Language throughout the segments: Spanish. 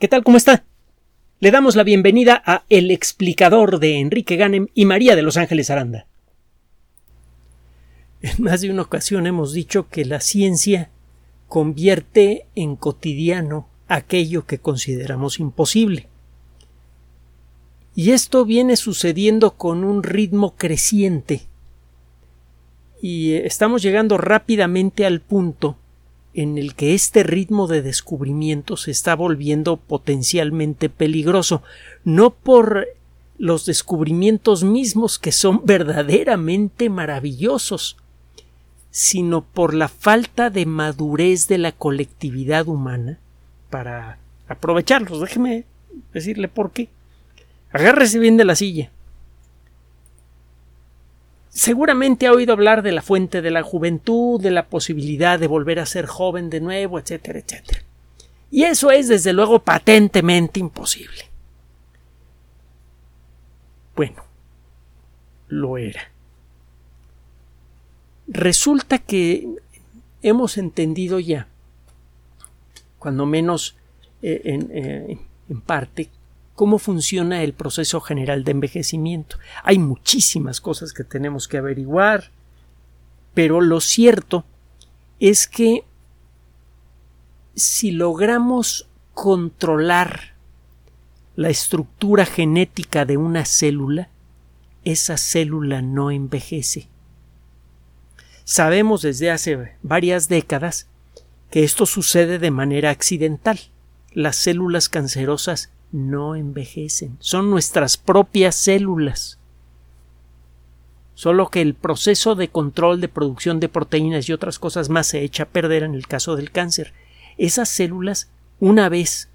¿Qué tal? ¿Cómo está? Le damos la bienvenida a El explicador de Enrique Ganem y María de Los Ángeles Aranda. En más de una ocasión hemos dicho que la ciencia convierte en cotidiano aquello que consideramos imposible. Y esto viene sucediendo con un ritmo creciente. Y estamos llegando rápidamente al punto en el que este ritmo de descubrimiento se está volviendo potencialmente peligroso, no por los descubrimientos mismos que son verdaderamente maravillosos, sino por la falta de madurez de la colectividad humana para aprovecharlos. Déjeme decirle por qué. Agárrese bien de la silla. Seguramente ha oído hablar de la fuente de la juventud, de la posibilidad de volver a ser joven de nuevo, etcétera, etcétera. Y eso es, desde luego, patentemente imposible. Bueno, lo era. Resulta que hemos entendido ya, cuando menos eh, en, eh, en parte, cómo funciona el proceso general de envejecimiento. Hay muchísimas cosas que tenemos que averiguar, pero lo cierto es que si logramos controlar la estructura genética de una célula, esa célula no envejece. Sabemos desde hace varias décadas que esto sucede de manera accidental. Las células cancerosas no envejecen, son nuestras propias células. Solo que el proceso de control de producción de proteínas y otras cosas más se echa a perder en el caso del cáncer. Esas células, una vez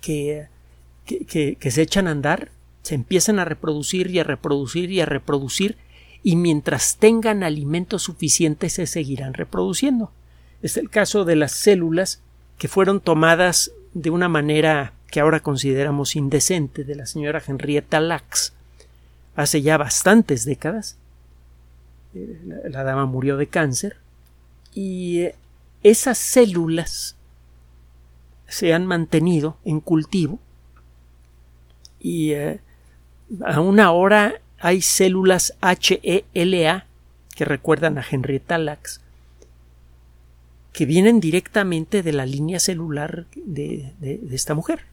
que, que, se echan a andar, se empiezan a reproducir y a reproducir y a reproducir, y mientras tengan alimento suficiente se seguirán reproduciendo. Es el caso de las células que fueron tomadas de una manera que ahora consideramos indecente de la señora Henrietta Lacks hace ya bastantes décadas. Eh, la, dama murió de cáncer y eh, esas células se han mantenido en cultivo y eh, aún ahora hay células HELA que recuerdan a Henrietta Lacks que vienen directamente de la línea celular de esta mujer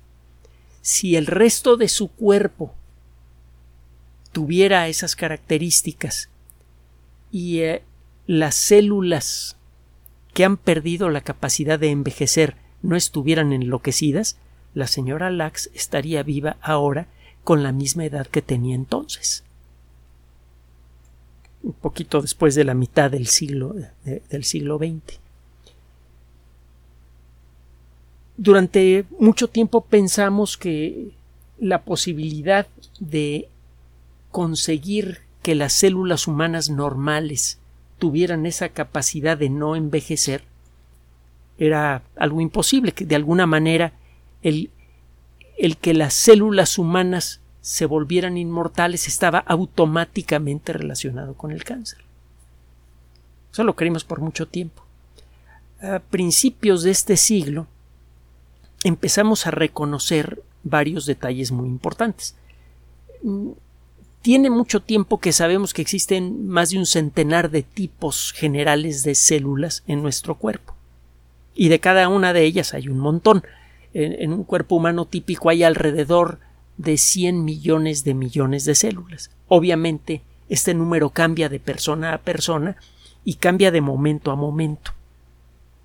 si el resto de su cuerpo tuviera esas características y eh, las células que han perdido la capacidad de envejecer no estuvieran enloquecidas, la señora Lax estaría viva ahora con la misma edad que tenía entonces. Un poquito después de la mitad del siglo, del siglo XX. Durante mucho tiempo pensamos que la posibilidad de conseguir que las células humanas normales tuvieran esa capacidad de no envejecer era algo imposible, que de alguna manera el, el que las células humanas se volvieran inmortales estaba automáticamente relacionado con el cáncer. Eso lo creímos por mucho tiempo. A principios de este siglo, empezamos a reconocer varios detalles muy importantes. Tiene mucho tiempo que sabemos que existen más de un centenar de tipos generales de células en nuestro cuerpo. Y de cada una de ellas hay un montón. En, un cuerpo humano típico hay alrededor de 100 millones de millones de células. Obviamente, este número cambia de persona a persona y cambia de momento a momento.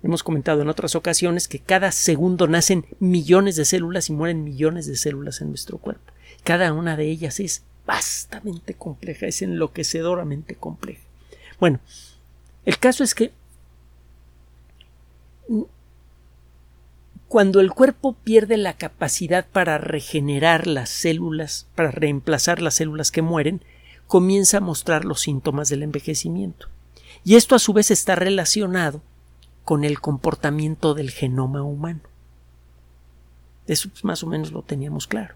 Hemos comentado en otras ocasiones que cada segundo nacen millones de células y mueren millones de células en nuestro cuerpo. Cada una de ellas es vastamente compleja, es enloquecedoramente compleja. Bueno, el caso es que cuando el cuerpo pierde la capacidad para regenerar las células, para reemplazar las células que mueren, comienza a mostrar los síntomas del envejecimiento. Y esto a su vez está relacionado con el comportamiento del genoma humano. Eso pues, más o menos lo teníamos claro.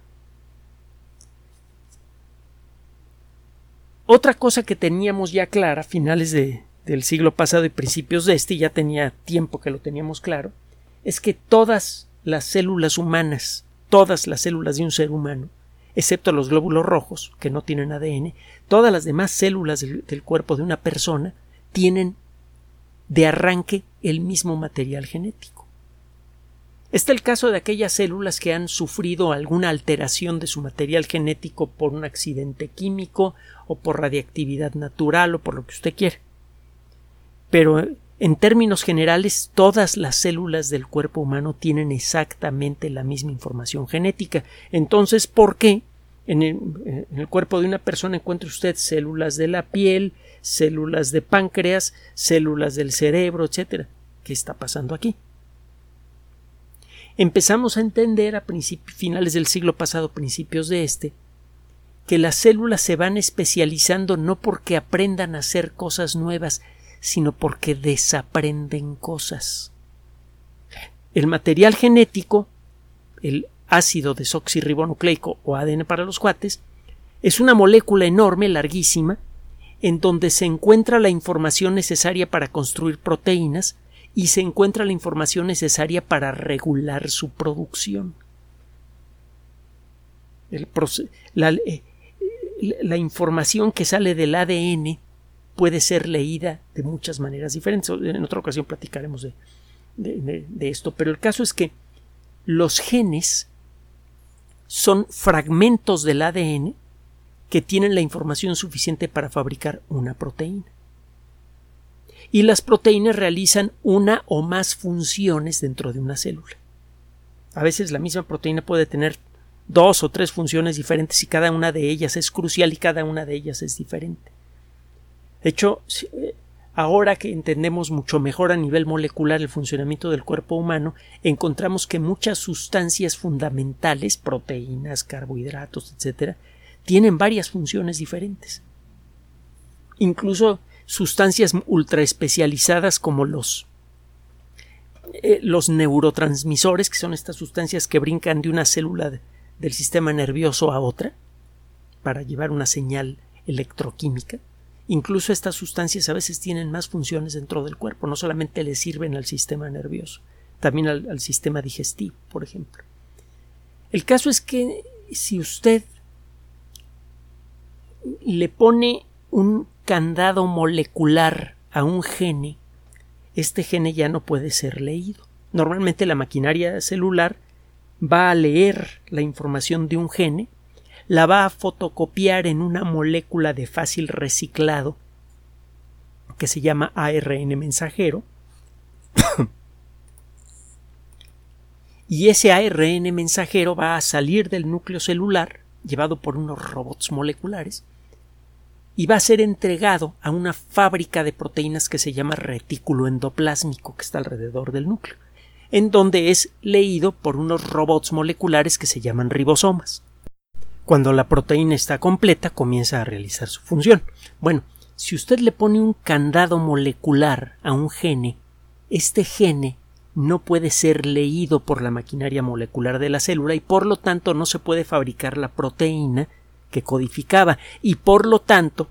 Otra cosa que teníamos ya clara a finales del siglo pasado y principios de este, ya tenía tiempo que lo teníamos claro, es que todas las células humanas, todas las células de un ser humano, excepto los glóbulos rojos, que no tienen ADN, todas las demás células del cuerpo de una persona tienen de arranque el mismo material genético. Está el caso de aquellas células que han sufrido alguna alteración de su material genético por un accidente químico o por radiactividad natural o por lo que usted quiere. Pero en términos generales, todas las células del cuerpo humano tienen exactamente la misma información genética. Entonces, ¿por qué en el, cuerpo de una persona encuentra usted células de la piel, células de páncreas, células del cerebro, etcétera? ¿Qué está pasando aquí? Empezamos a entender a finales del siglo pasado, principios de este, que las células se van especializando no porque aprendan a hacer cosas nuevas, sino porque desaprenden cosas. El material genético, el ácido desoxirribonucleico o ADN para los cuates, es una molécula enorme, larguísima, en donde se encuentra la información necesaria para construir proteínas y se encuentra la información necesaria para regular su producción. la, eh, la, información que sale del ADN puede ser leída de muchas maneras diferentes. En otra ocasión platicaremos de, de esto, pero el caso es que los genes son fragmentos del ADN que tienen la información suficiente para fabricar una proteína. Y las proteínas realizan una o más funciones dentro de una célula. A veces la misma proteína puede tener dos o tres funciones diferentes y cada una de ellas es crucial y cada una de ellas es diferente. De hecho, eh, ahora que entendemos mucho mejor a nivel molecular el funcionamiento del cuerpo humano, encontramos que muchas sustancias fundamentales, proteínas, carbohidratos, etc., tienen varias funciones diferentes. Incluso sustancias ultra especializadas como los eh, los neurotransmisores, que son estas sustancias que brincan de una célula del sistema nervioso a otra para llevar una señal electroquímica. Incluso estas sustancias a veces tienen más funciones dentro del cuerpo, no solamente le sirven al sistema nervioso, también al, sistema digestivo, por ejemplo. El caso es que si usted le pone un candado molecular a un gene, este gene ya no puede ser leído. Normalmente la maquinaria celular va a leer la información de un gene la va a fotocopiar en una molécula de fácil reciclado que se llama ARN mensajero. y ese ARN mensajero va a salir del núcleo celular, llevado por unos robots moleculares, y va a ser entregado a una fábrica de proteínas que se llama retículo endoplásmico, que está alrededor del núcleo, en donde es leído por unos robots moleculares que se llaman ribosomas. Cuando la proteína está completa, comienza a realizar su función. Bueno, si usted le pone un candado molecular a un gene, este gene no puede ser leído por la maquinaria molecular de la célula y por lo tanto no se puede fabricar la proteína que codificaba y por lo tanto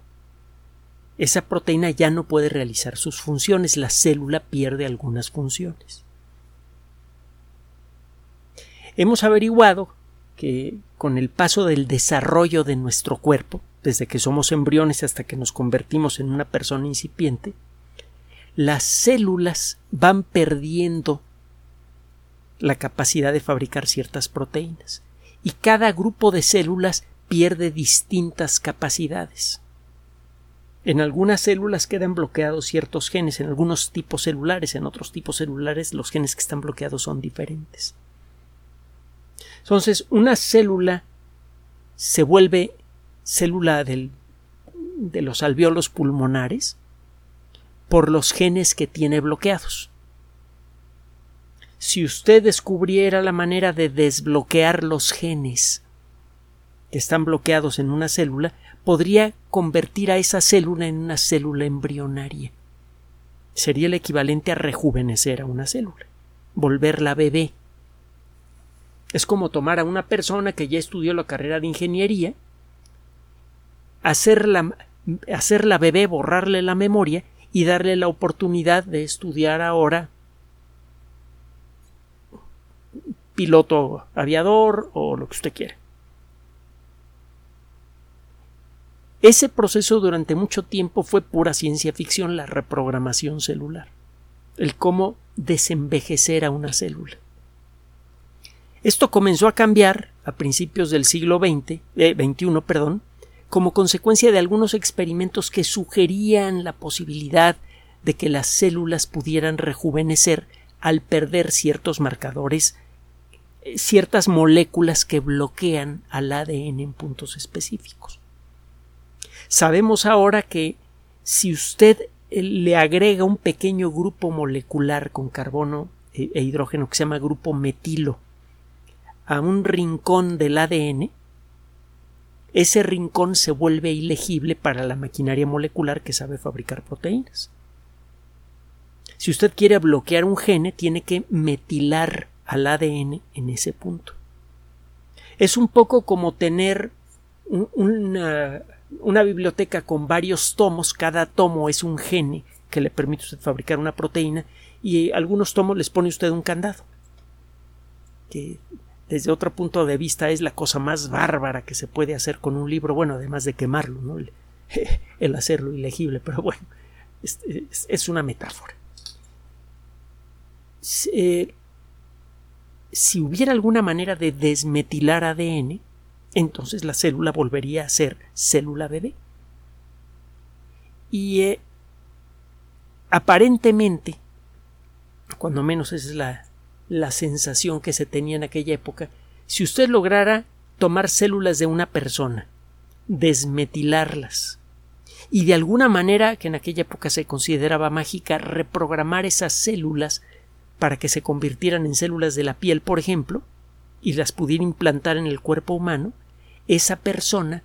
esa proteína ya no puede realizar sus funciones, la célula pierde algunas funciones. Hemos averiguado que con el paso del desarrollo de nuestro cuerpo, desde que somos embriones hasta que nos convertimos en una persona incipiente, las células van perdiendo la capacidad de fabricar ciertas proteínas y cada grupo de células pierde distintas capacidades. En algunas células quedan bloqueados ciertos genes, en algunos tipos celulares, en otros tipos celulares los genes que están bloqueados son diferentes. Entonces, una célula se vuelve célula de los alveolos pulmonares por los genes que tiene bloqueados. Si usted descubriera la manera de desbloquear los genes que están bloqueados en una célula, podría convertir a esa célula en una célula embrionaria. Sería el equivalente a rejuvenecer a una célula, volverla bebé. Es como tomar a una persona que ya estudió la carrera de ingeniería, hacerla, hacerla bebé, borrarle la memoria y darle la oportunidad de estudiar ahora piloto aviador o lo que usted quiera. Ese proceso durante mucho tiempo fue pura ciencia ficción, la reprogramación celular, el cómo desenvejecer a una célula. Esto comenzó a cambiar a principios del siglo XX, eh, XXI, perdón, como consecuencia de algunos experimentos que sugerían la posibilidad de que las células pudieran rejuvenecer al perder ciertos marcadores, eh, ciertas moléculas que bloquean al ADN en puntos específicos. Sabemos ahora que si usted eh, le agrega un pequeño grupo molecular con carbono e, e hidrógeno que se llama grupo metilo a un rincón del ADN, ese rincón se vuelve ilegible para la maquinaria molecular que sabe fabricar proteínas. Si usted quiere bloquear un gene, tiene que metilar al ADN en ese punto. Es un poco como tener una, biblioteca con varios tomos, cada tomo es un gene que le permite usted fabricar una proteína y algunos tomos les pone usted un candado que desde otro punto de vista es la cosa más bárbara que se puede hacer con un libro, bueno, además de quemarlo, ¿no? el, hacerlo ilegible, pero bueno, es, una metáfora. si hubiera alguna manera de desmetilar ADN, entonces la célula volvería a ser célula bebé. Y eh, aparentemente, cuando menos esa es la, la sensación que se tenía en aquella época, si usted lograra tomar células de una persona, desmetilarlas y de alguna manera que en aquella época se consideraba mágica reprogramar esas células para que se convirtieran en células de la piel, por ejemplo, y las pudiera implantar en el cuerpo humano, esa persona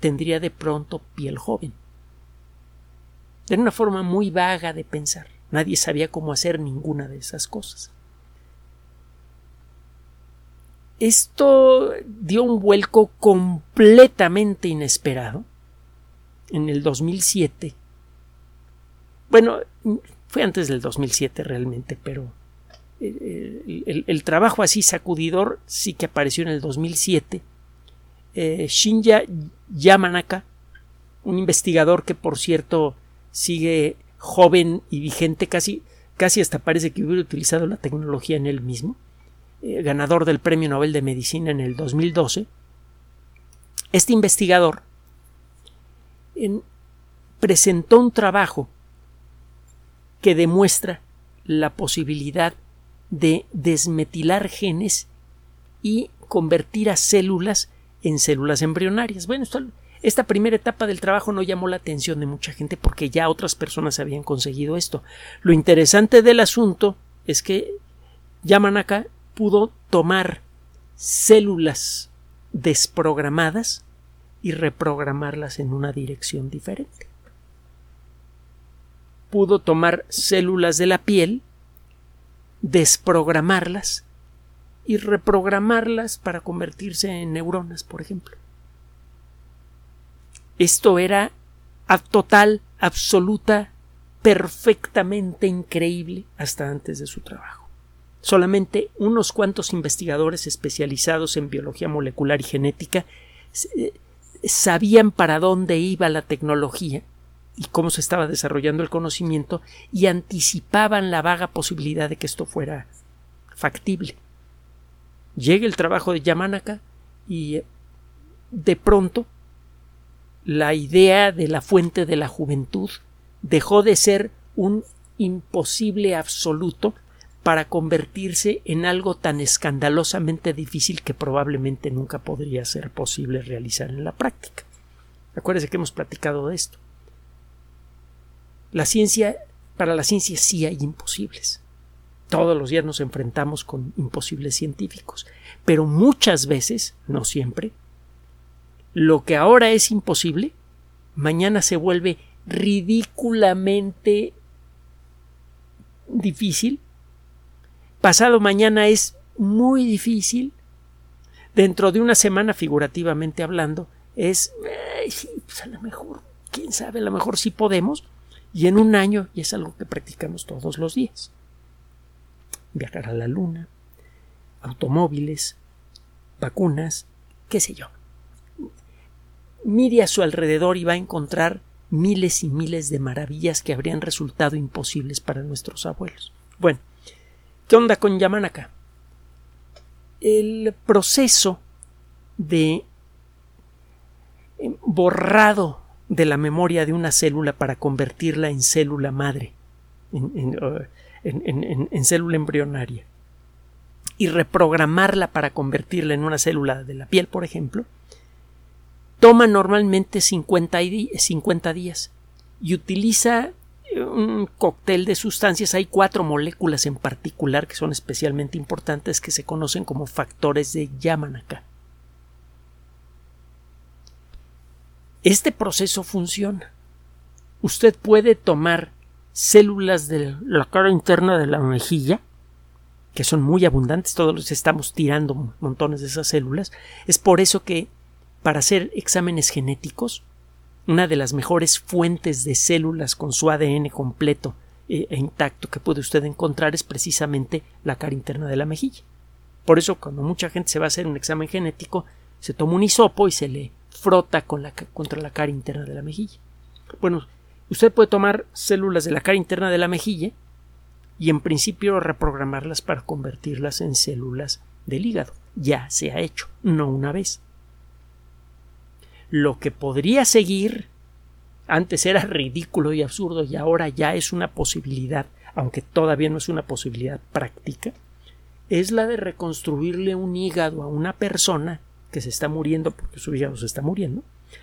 tendría de pronto piel joven. Era una forma muy vaga de pensar. Nadie sabía cómo hacer ninguna de esas cosas. Esto dio un vuelco completamente inesperado en el 2007. Bueno, fue antes del 2007 realmente, pero el, trabajo así sacudidor sí que apareció en el 2007. Eh, Shinya Yamanaka, un investigador que por cierto sigue joven y vigente, casi, casi hasta parece que hubiera utilizado la tecnología en él mismo, eh, ganador del Premio Nobel de Medicina en el 2012, este investigador presentó un trabajo que demuestra la posibilidad de desmetilar genes y convertir a células en células embrionarias. Bueno, esta primera etapa del trabajo no llamó la atención de mucha gente porque ya otras personas habían conseguido esto. Lo interesante del asunto es que Yamanaka pudo tomar células desprogramadas y reprogramarlas en una dirección diferente. Pudo tomar células de la piel, desprogramarlas y reprogramarlas para convertirse en neuronas, por ejemplo. Esto era total, absoluta, perfectamente increíble hasta antes de su trabajo. Solamente unos cuantos investigadores especializados en biología molecular y genética eh, sabían para dónde iba la tecnología y cómo se estaba desarrollando el conocimiento y anticipaban la vaga posibilidad de que esto fuera factible. Llega el trabajo de Yamanaka y eh, de pronto la idea de la fuente de la juventud dejó de ser un imposible absoluto para convertirse en algo tan escandalosamente difícil que probablemente nunca podría ser posible realizar en la práctica. Acuérdese que hemos platicado de esto. La ciencia, para la ciencia sí hay imposibles. Todos los días nos enfrentamos con imposibles científicos, pero muchas veces, no siempre, lo que ahora es imposible, mañana se vuelve ridículamente difícil pasado mañana es muy difícil. Dentro de una semana, figurativamente hablando, es pues a lo mejor, quién sabe, a lo mejor sí podemos. Y en un año y es algo que practicamos todos los días. Viajar a la luna, automóviles, vacunas, qué sé yo. Mire a su alrededor y va a encontrar miles y miles de maravillas que habrían resultado imposibles para nuestros abuelos. Bueno, ¿qué onda con Yamanaka? El proceso de borrado de la memoria de una célula para convertirla en célula madre, en, uh, célula embrionaria, y reprogramarla para convertirla en una célula de la piel, por ejemplo, toma normalmente 50, 50 días y utiliza un cóctel de sustancias. Hay cuatro moléculas en particular que son especialmente importantes que se conocen como factores de Yamanaka. Este proceso funciona. Usted puede tomar células de la cara interna de la mejilla, que son muy abundantes, todos los estamos tirando montones de esas células. Es por eso que para hacer exámenes genéticos, una de las mejores fuentes de células con su ADN completo eh, e intacto que puede usted encontrar es precisamente la cara interna de la mejilla. Por eso, cuando mucha gente se va a hacer un examen genético, se toma un hisopo y se le frota contra la cara interna de la mejilla. Bueno, usted puede tomar células de la cara interna de la mejilla y en principio reprogramarlas para convertirlas en células del hígado. Ya se ha hecho, no una vez. Lo que podría seguir antes era ridículo y absurdo y ahora ya es una posibilidad, aunque todavía no es una posibilidad práctica, es la de reconstruirle un hígado a una persona que se está muriendo porque su hígado se está muriendo,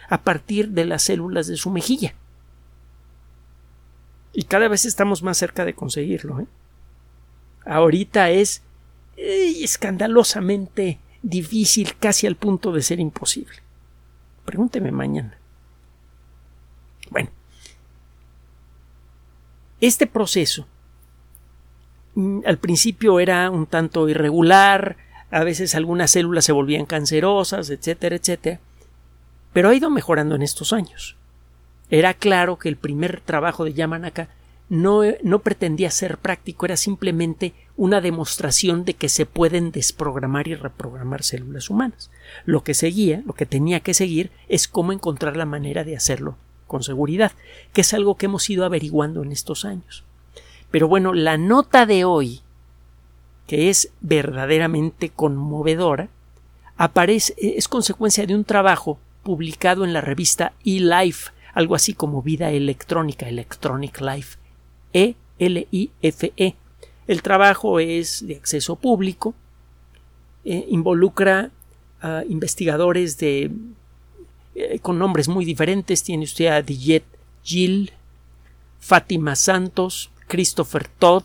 a partir de las células de su mejilla. Y cada vez estamos más cerca de conseguirlo. ¿eh? Ahorita es escandalosamente difícil, casi al punto de ser imposible. Pregúnteme mañana. Bueno, este proceso mm, al principio era un tanto irregular, a veces algunas células se volvían cancerosas, etcétera, etcétera, pero ha ido mejorando en estos años. Era claro que el primer trabajo de Yamanaka no, no pretendía ser práctico, era simplemente una demostración de que se pueden desprogramar y reprogramar células humanas. Lo que seguía, lo que tenía que seguir, es cómo encontrar la manera de hacerlo con seguridad, que es algo que hemos ido averiguando en estos años. Pero bueno, la nota de hoy que es verdaderamente conmovedora, aparece, es consecuencia de un trabajo publicado en la revista eLife, algo así como Vida Electrónica, Electronic Life, E-L-I-F-E. -E. El trabajo es de acceso público, eh, involucra a investigadores de, eh, con nombres muy diferentes. Tiene usted a Dijet Gill, Fátima Santos, Christopher Todd,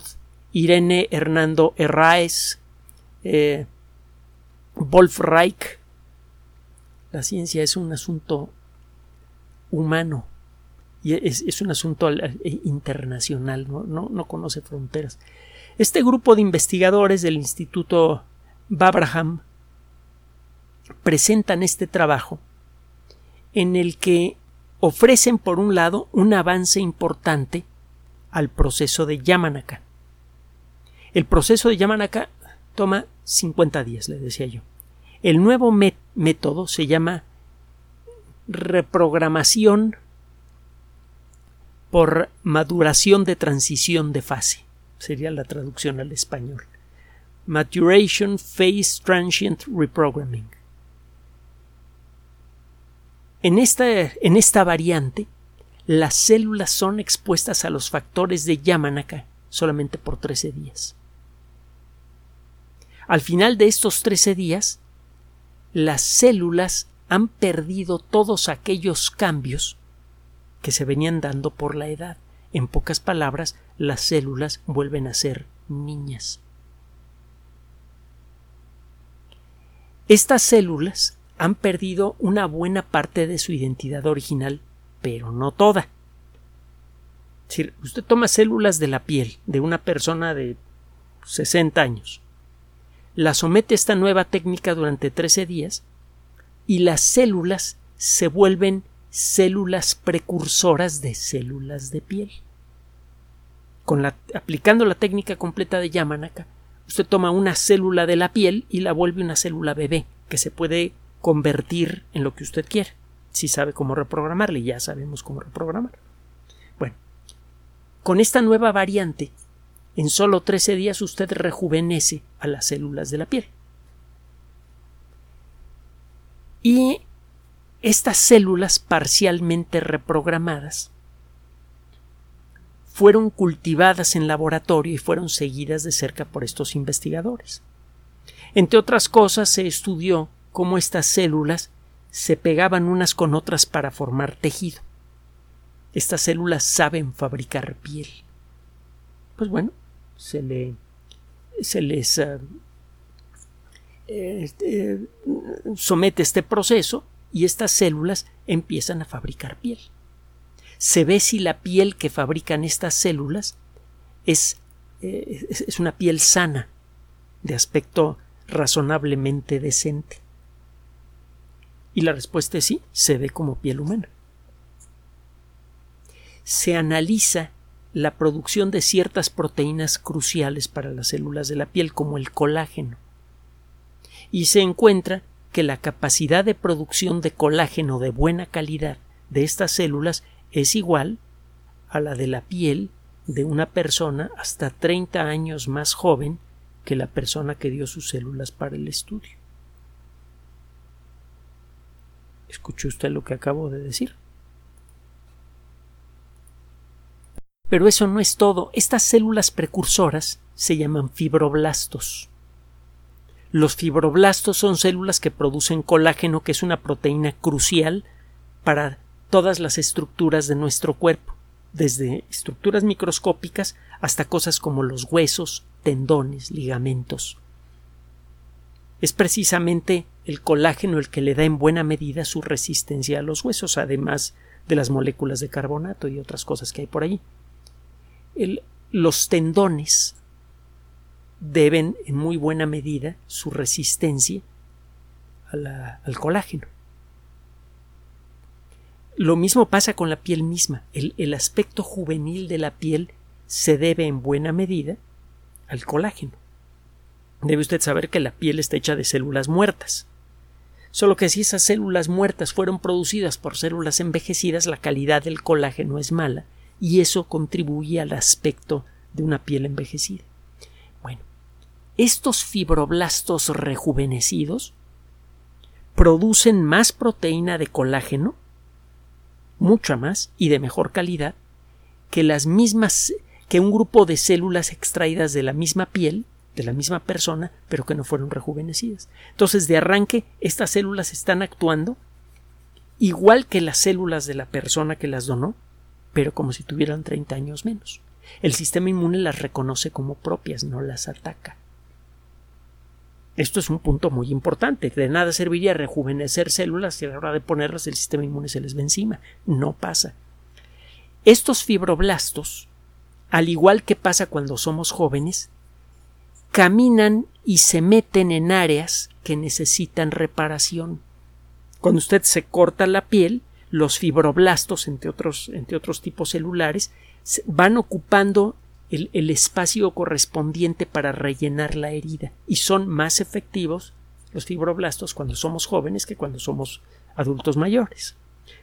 Irene Hernando Herráez, eh, Wolf Reich. La ciencia es un asunto humano y es, un asunto internacional, ¿no? No, conoce fronteras. Este grupo de investigadores del Instituto Babraham presentan este trabajo en el que ofrecen por un lado un avance importante al proceso de Yamanaka. El proceso de Yamanaka toma 50 días, le decía yo. El nuevo método se llama reprogramación por maduración de transición de fase. Sería la traducción al español. Maturation Phase Transient Reprogramming. En esta, en esta variante, las células son expuestas a los factores de Yamanaka solamente por 13 días. Al final de estos 13 días, las células han perdido todos aquellos cambios que se venían dando por la edad. En pocas palabras, las células vuelven a ser niñas. Estas células han perdido una buena parte de su identidad original, pero no toda. Si usted toma células de la piel de una persona de 60 años la somete a esta nueva técnica durante 13 días y las células se vuelven células precursoras de células de piel. Aplicando la técnica completa de Yamanaka, usted toma una célula de la piel y la vuelve una célula bebé que se puede convertir en lo que usted quiere. Si sabe cómo reprogramarle, ya sabemos cómo reprogramar. Bueno, con esta nueva variante, en solo 13 días usted rejuvenece a las células de la piel. Y estas células parcialmente reprogramadas fueron cultivadas en laboratorio y fueron seguidas de cerca por estos investigadores. Entre otras cosas, se estudió cómo estas células se pegaban unas con otras para formar tejido. Estas células saben fabricar piel. Pues bueno, se, le, se les uh, este, somete este proceso y estas células empiezan a fabricar piel. Se ve si la piel que fabrican estas células es, eh, es una piel sana, de aspecto razonablemente decente. Y la respuesta es sí, se ve como piel humana. Se analiza la producción de ciertas proteínas cruciales para las células de la piel, como el colágeno. Y se encuentra que la capacidad de producción de colágeno de buena calidad de estas células es igual a la de la piel de una persona hasta 30 años más joven que la persona que dio sus células para el estudio. ¿Escuchó usted lo que acabo de decir? Pero eso no es todo. Estas células precursoras se llaman fibroblastos. Los fibroblastos son células que producen colágeno, que es una proteína crucial para todas las estructuras de nuestro cuerpo, desde estructuras microscópicas hasta cosas como los huesos, tendones, ligamentos. Es precisamente el colágeno el que le da en buena medida su resistencia a los huesos, además de las moléculas de carbonato y otras cosas que hay por ahí. los tendones deben en muy buena medida su resistencia al colágeno. Lo mismo pasa con la piel misma. El, el, aspecto juvenil de la piel se debe en buena medida al colágeno. Debe usted saber que la piel está hecha de células muertas. Solo que si esas células muertas fueron producidas por células envejecidas, la calidad del colágeno es mala y eso contribuye al aspecto de una piel envejecida. Estos fibroblastos rejuvenecidos producen más proteína de colágeno, mucha más y de mejor calidad, que las mismas que un grupo de células extraídas de la misma piel, de la misma persona, pero que no fueron rejuvenecidas. Entonces, de arranque, estas células están actuando igual que las células de la persona que las donó, pero como si tuvieran 30 años menos. El sistema inmune las reconoce como propias, no las ataca. Esto es un punto muy importante. De nada serviría rejuvenecer células si a la hora de ponerlas el sistema inmune se les ve encima. No pasa. Estos fibroblastos, al igual que pasa cuando somos jóvenes, caminan y se meten en áreas que necesitan reparación. Cuando usted se corta la piel, los fibroblastos, entre otros, entre otros tipos celulares, van ocupando el, espacio correspondiente para rellenar la herida y son más efectivos los fibroblastos cuando somos jóvenes que cuando somos adultos mayores.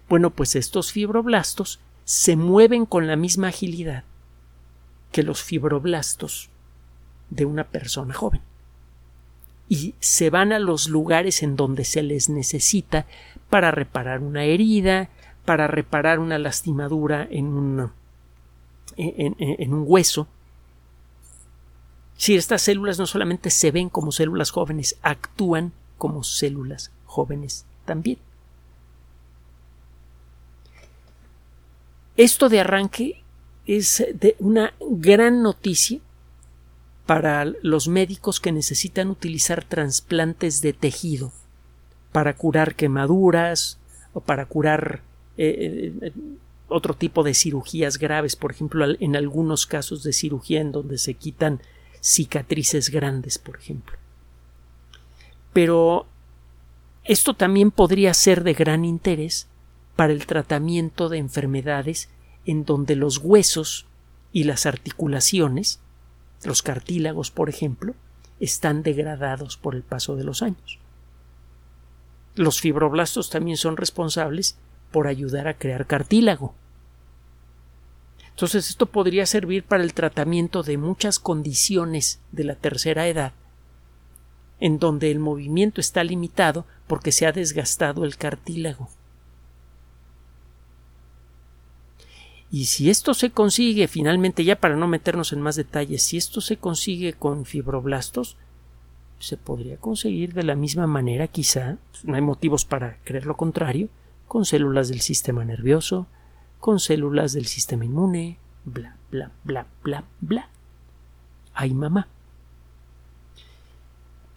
Bueno, pues estos fibroblastos se mueven con la misma agilidad que los fibroblastos de una persona joven y se van a los lugares en donde se les necesita para reparar una herida, para reparar una lastimadura en un, en, un hueso. Si estas células no solamente se ven como células jóvenes, actúan como células jóvenes también. Esto de arranque es de una gran noticia para los médicos que necesitan utilizar trasplantes de tejido para curar quemaduras o para curar eh, eh, otro tipo de cirugías graves, por ejemplo, en algunos casos de cirugía en donde se quitan cicatrices grandes, por ejemplo. Pero esto también podría ser de gran interés para el tratamiento de enfermedades en donde los huesos y las articulaciones los cartílagos, por ejemplo, están degradados por el paso de los años. Los fibroblastos también son responsables por ayudar a crear cartílago. Entonces esto podría servir para el tratamiento de muchas condiciones de la tercera edad, en donde el movimiento está limitado porque se ha desgastado el cartílago. Y si esto se consigue finalmente, ya para no meternos en más detalles, si esto se consigue con fibroblastos, se podría conseguir de la misma manera, quizá, no hay motivos para creer lo contrario, con células del sistema nervioso, con células del sistema inmune, bla, bla, bla, bla, bla. Ay, mamá.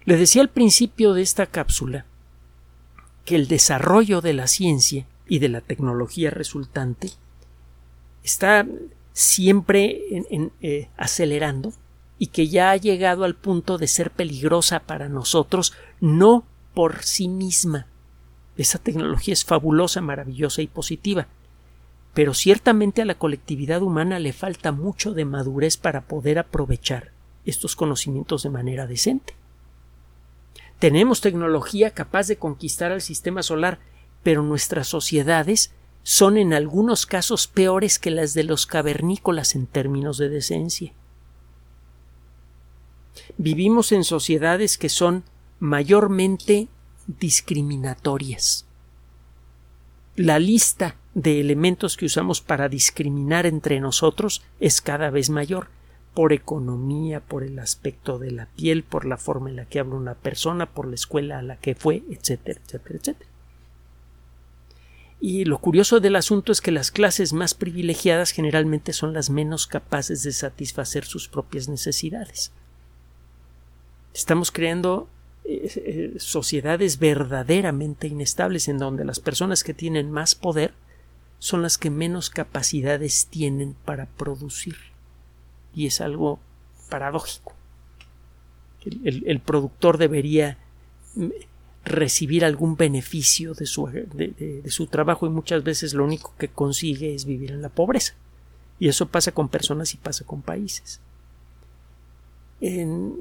Le decía al principio de esta cápsula que el desarrollo de la ciencia y de la tecnología resultante está siempre eh, acelerando y que ya ha llegado al punto de ser peligrosa para nosotros, no por sí misma. Esa tecnología es fabulosa, maravillosa y positiva, pero ciertamente a la colectividad humana le falta mucho de madurez para poder aprovechar estos conocimientos de manera decente. Tenemos tecnología capaz de conquistar al sistema solar, pero nuestras sociedades son en algunos casos peores que las de los cavernícolas en términos de decencia. Vivimos en sociedades que son mayormente discriminatorias. La lista de elementos que usamos para discriminar entre nosotros es cada vez mayor por economía, por el aspecto de la piel, por la forma en la que habla una persona, por la escuela a la que fue, etcétera, etcétera, etcétera. Y lo curioso del asunto es que las clases más privilegiadas generalmente son las menos capaces de satisfacer sus propias necesidades. Estamos creando eh, sociedades verdaderamente inestables en donde las personas que tienen más poder son las que menos capacidades tienen para producir. Y es algo paradójico. El, productor debería mm, recibir algún beneficio de su, de, su, trabajo y muchas veces lo único que consigue es vivir en la pobreza. Y eso pasa con personas y pasa con países. En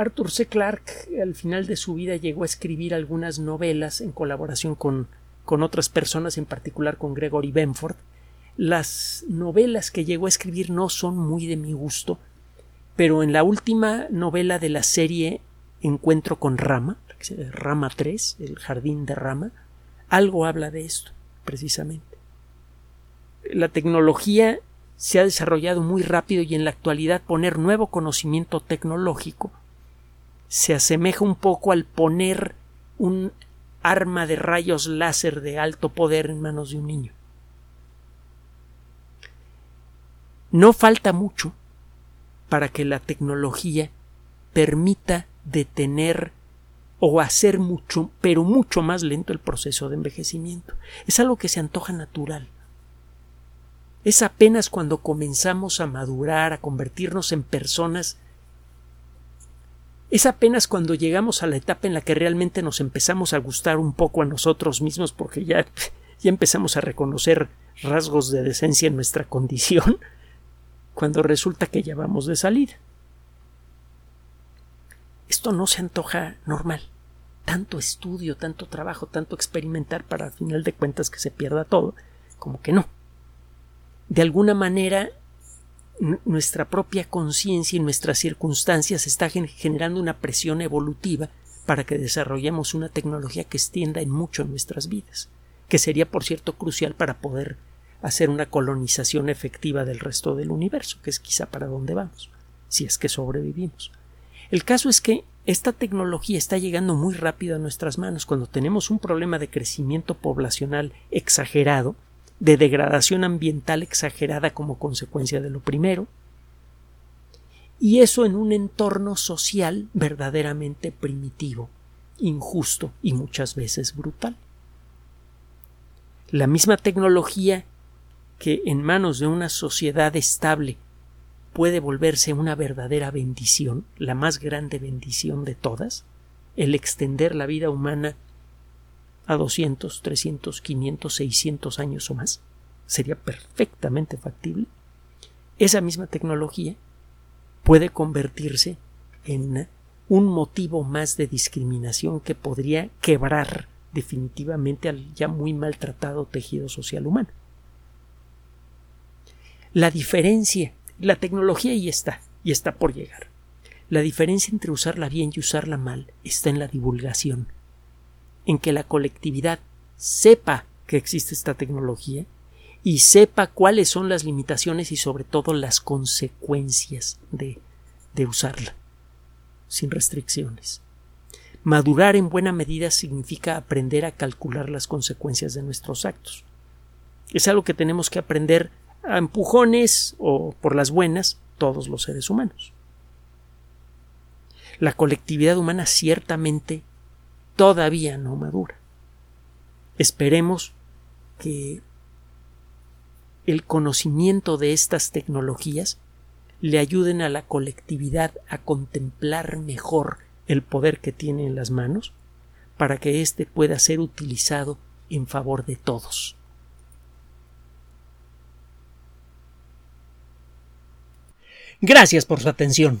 Arthur C. Clarke al final de su vida llegó a escribir algunas novelas en colaboración con con otras personas, en particular con Gregory Benford. Las novelas que llegó a escribir no son muy de mi gusto, pero en la última novela de la serie Encuentro con Rama, Rama 3, el jardín de Rama, algo habla de esto, precisamente. La tecnología se ha desarrollado muy rápido y en la actualidad poner nuevo conocimiento tecnológico se asemeja un poco al poner un arma de rayos láser de alto poder en manos de un niño. No falta mucho para que la tecnología permita detener o hacer mucho, pero mucho más lento el proceso de envejecimiento. Es algo que se antoja natural. Es apenas cuando comenzamos a madurar, a convertirnos en personas es apenas cuando llegamos a la etapa en la que realmente nos empezamos a gustar un poco a nosotros mismos porque ya, ya empezamos a reconocer rasgos de decencia en nuestra condición, cuando resulta que ya vamos de salida. Esto no se antoja normal. Tanto estudio, tanto trabajo, tanto experimentar para al final de cuentas que se pierda todo, como que no. De alguna manera nuestra propia conciencia y nuestras circunstancias está generando una presión evolutiva para que desarrollemos una tecnología que extienda en mucho nuestras vidas, que sería, por cierto, crucial para poder hacer una colonización efectiva del resto del universo, que es quizá para dónde vamos, si es que sobrevivimos. El caso es que esta tecnología está llegando muy rápido a nuestras manos cuando tenemos un problema de crecimiento poblacional exagerado, de degradación ambiental exagerada como consecuencia de lo primero, y eso en un entorno social verdaderamente primitivo, injusto y muchas veces brutal. La misma tecnología que en manos de una sociedad estable puede volverse una verdadera bendición, la más grande bendición de todas, el extender la vida humana a 200, 300, 500, 600 años o más, sería perfectamente factible, esa misma tecnología puede convertirse en un motivo más de discriminación que podría quebrar definitivamente al ya muy maltratado tejido social humano. La diferencia, la tecnología ya está, y está por llegar. La diferencia entre usarla bien y usarla mal está en la divulgación, en que la colectividad sepa que existe esta tecnología y sepa cuáles son las limitaciones y sobre todo las consecuencias de, de usarla, sin restricciones. Madurar en buena medida significa aprender a calcular las consecuencias de nuestros actos. Es algo que tenemos que aprender a empujones o por las buenas todos los seres humanos. La colectividad humana ciertamente todavía no madura. Esperemos que el conocimiento de estas tecnologías le ayuden a la colectividad a contemplar mejor el poder que tiene en las manos para que éste pueda ser utilizado en favor de todos. Gracias por su atención.